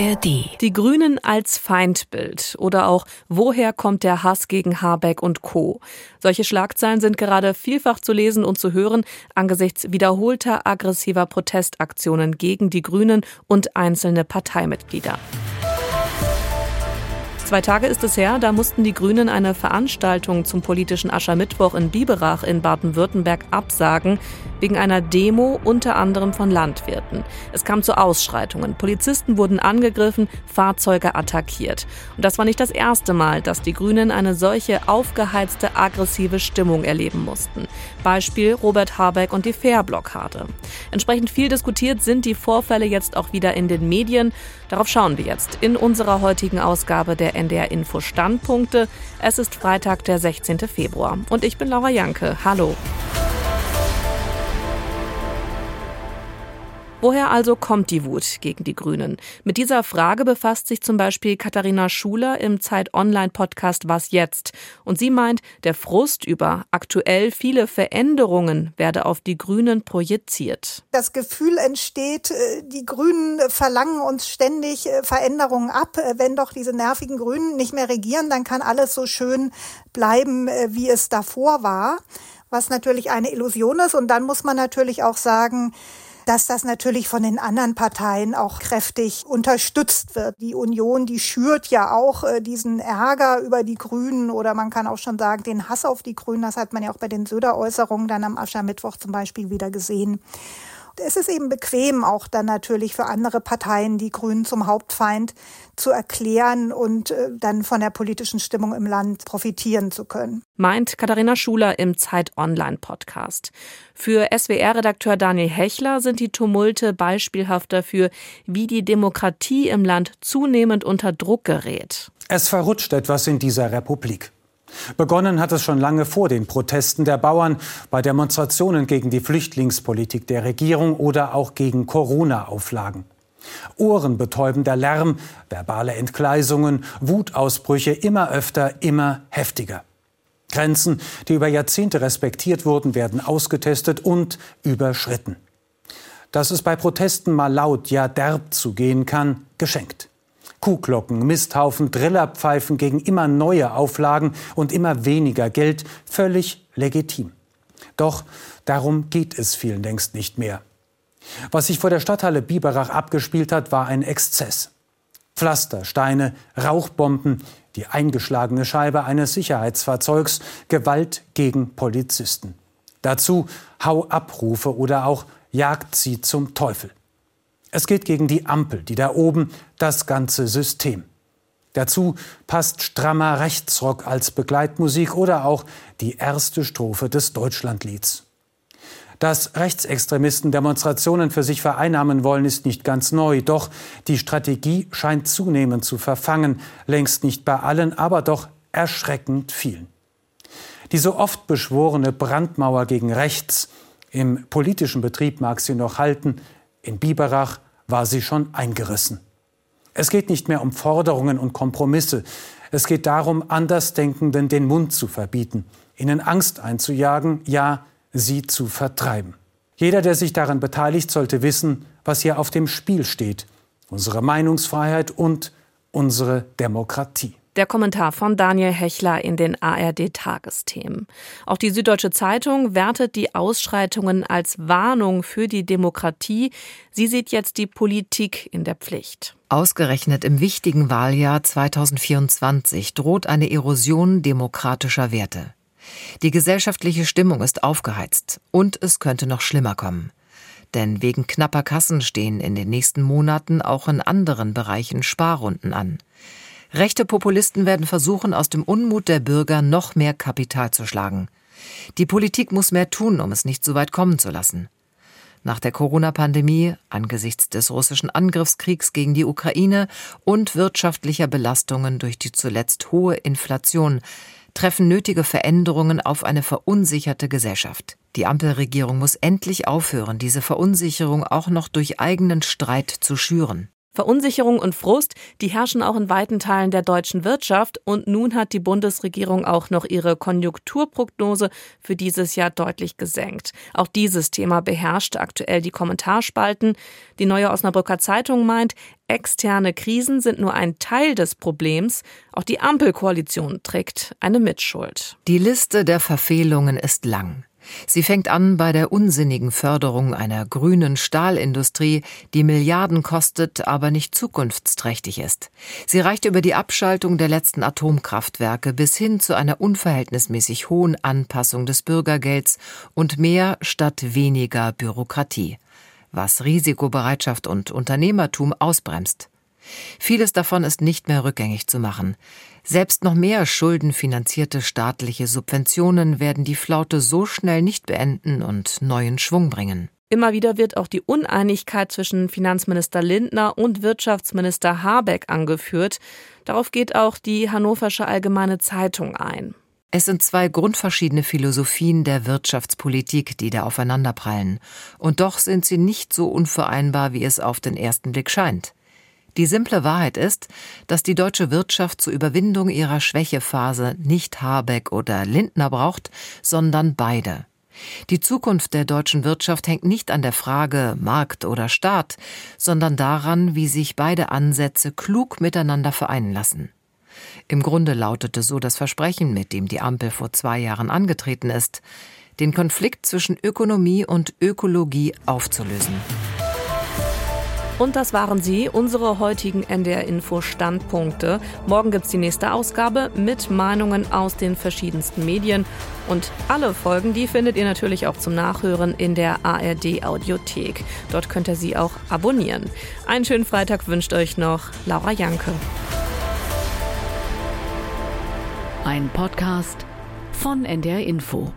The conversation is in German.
ARD. Die Grünen als Feindbild oder auch Woher kommt der Hass gegen Habeck und Co. Solche Schlagzeilen sind gerade vielfach zu lesen und zu hören angesichts wiederholter aggressiver Protestaktionen gegen die Grünen und einzelne Parteimitglieder. Zwei Tage ist es her, da mussten die Grünen eine Veranstaltung zum politischen Aschermittwoch in Biberach in Baden-Württemberg absagen, wegen einer Demo unter anderem von Landwirten. Es kam zu Ausschreitungen. Polizisten wurden angegriffen, Fahrzeuge attackiert. Und das war nicht das erste Mal, dass die Grünen eine solche aufgeheizte, aggressive Stimmung erleben mussten. Beispiel Robert Habeck und die Fairblockade. Entsprechend viel diskutiert sind die Vorfälle jetzt auch wieder in den Medien. Darauf schauen wir jetzt in unserer heutigen Ausgabe der NDR Info Standpunkte. Es ist Freitag, der 16. Februar. Und ich bin Laura Janke. Hallo. Woher also kommt die Wut gegen die Grünen? Mit dieser Frage befasst sich zum Beispiel Katharina Schuler im Zeit-Online-Podcast Was jetzt? Und sie meint, der Frust über aktuell viele Veränderungen werde auf die Grünen projiziert. Das Gefühl entsteht, äh, die Grünen verlangen uns ständig äh, Veränderungen ab. Äh, wenn doch diese nervigen Grünen nicht mehr regieren, dann kann alles so schön bleiben, wie es davor war. Was natürlich eine Illusion ist. Und dann muss man natürlich auch sagen, dass das natürlich von den anderen Parteien auch kräftig unterstützt wird. Die Union, die schürt ja auch äh, diesen Ärger über die Grünen oder man kann auch schon sagen, den Hass auf die Grünen. Das hat man ja auch bei den Söder-Äußerungen dann am Aschermittwoch zum Beispiel wieder gesehen es ist eben bequem, auch dann natürlich für andere Parteien die Grünen zum Hauptfeind zu erklären und äh, dann von der politischen Stimmung im Land profitieren zu können. Meint Katharina Schuler im Zeit Online Podcast. Für SWR-Redakteur Daniel Hechler sind die Tumulte beispielhaft dafür, wie die Demokratie im Land zunehmend unter Druck gerät. Es verrutscht etwas in dieser Republik. Begonnen hat es schon lange vor den Protesten der Bauern, bei Demonstrationen gegen die Flüchtlingspolitik der Regierung oder auch gegen Corona-Auflagen. Ohrenbetäubender Lärm, verbale Entgleisungen, Wutausbrüche immer öfter, immer heftiger. Grenzen, die über Jahrzehnte respektiert wurden, werden ausgetestet und überschritten. Dass es bei Protesten mal laut, ja derb zugehen kann, geschenkt. Kuhglocken, Misthaufen, Drillerpfeifen gegen immer neue Auflagen und immer weniger Geld völlig legitim. Doch darum geht es vielen längst nicht mehr. Was sich vor der Stadthalle Biberach abgespielt hat, war ein Exzess. Pflaster, Steine, Rauchbomben, die eingeschlagene Scheibe eines Sicherheitsfahrzeugs, Gewalt gegen Polizisten. Dazu Hau-Abrufe oder auch Jagd sie zum Teufel. Es geht gegen die Ampel, die da oben das ganze System. Dazu passt strammer Rechtsrock als Begleitmusik oder auch die erste Strophe des Deutschlandlieds. Dass Rechtsextremisten Demonstrationen für sich vereinnahmen wollen, ist nicht ganz neu. Doch die Strategie scheint zunehmend zu verfangen. Längst nicht bei allen, aber doch erschreckend vielen. Die so oft beschworene Brandmauer gegen rechts im politischen Betrieb mag sie noch halten, in Biberach war sie schon eingerissen. Es geht nicht mehr um Forderungen und Kompromisse. Es geht darum, Andersdenkenden den Mund zu verbieten, ihnen Angst einzujagen, ja, sie zu vertreiben. Jeder, der sich daran beteiligt, sollte wissen, was hier auf dem Spiel steht. Unsere Meinungsfreiheit und unsere Demokratie. Der Kommentar von Daniel Hechler in den ARD-Tagesthemen. Auch die Süddeutsche Zeitung wertet die Ausschreitungen als Warnung für die Demokratie. Sie sieht jetzt die Politik in der Pflicht. Ausgerechnet im wichtigen Wahljahr 2024 droht eine Erosion demokratischer Werte. Die gesellschaftliche Stimmung ist aufgeheizt und es könnte noch schlimmer kommen. Denn wegen knapper Kassen stehen in den nächsten Monaten auch in anderen Bereichen Sparrunden an. Rechte Populisten werden versuchen, aus dem Unmut der Bürger noch mehr Kapital zu schlagen. Die Politik muss mehr tun, um es nicht so weit kommen zu lassen. Nach der Corona-Pandemie, angesichts des russischen Angriffskriegs gegen die Ukraine und wirtschaftlicher Belastungen durch die zuletzt hohe Inflation treffen nötige Veränderungen auf eine verunsicherte Gesellschaft. Die Ampelregierung muss endlich aufhören, diese Verunsicherung auch noch durch eigenen Streit zu schüren. Verunsicherung und Frust, die herrschen auch in weiten Teilen der deutschen Wirtschaft und nun hat die Bundesregierung auch noch ihre Konjunkturprognose für dieses Jahr deutlich gesenkt. Auch dieses Thema beherrscht aktuell die Kommentarspalten. Die neue Osnabrücker Zeitung meint, externe Krisen sind nur ein Teil des Problems, auch die Ampelkoalition trägt eine Mitschuld. Die Liste der Verfehlungen ist lang. Sie fängt an bei der unsinnigen Förderung einer grünen Stahlindustrie, die Milliarden kostet, aber nicht zukunftsträchtig ist. Sie reicht über die Abschaltung der letzten Atomkraftwerke bis hin zu einer unverhältnismäßig hohen Anpassung des Bürgergelds und mehr statt weniger Bürokratie, was Risikobereitschaft und Unternehmertum ausbremst. Vieles davon ist nicht mehr rückgängig zu machen. Selbst noch mehr schuldenfinanzierte staatliche Subventionen werden die Flaute so schnell nicht beenden und neuen Schwung bringen. Immer wieder wird auch die Uneinigkeit zwischen Finanzminister Lindner und Wirtschaftsminister Habeck angeführt. Darauf geht auch die Hannoversche Allgemeine Zeitung ein. Es sind zwei grundverschiedene Philosophien der Wirtschaftspolitik, die da aufeinanderprallen. Und doch sind sie nicht so unvereinbar, wie es auf den ersten Blick scheint. Die simple Wahrheit ist, dass die deutsche Wirtschaft zur Überwindung ihrer Schwächephase nicht Habeck oder Lindner braucht, sondern beide. Die Zukunft der deutschen Wirtschaft hängt nicht an der Frage Markt oder Staat, sondern daran, wie sich beide Ansätze klug miteinander vereinen lassen. Im Grunde lautete so das Versprechen, mit dem die Ampel vor zwei Jahren angetreten ist, den Konflikt zwischen Ökonomie und Ökologie aufzulösen. Und das waren sie, unsere heutigen NDR-Info-Standpunkte. Morgen gibt es die nächste Ausgabe mit Meinungen aus den verschiedensten Medien. Und alle Folgen, die findet ihr natürlich auch zum Nachhören in der ARD-Audiothek. Dort könnt ihr sie auch abonnieren. Einen schönen Freitag wünscht euch noch Laura Janke. Ein Podcast von NDR Info.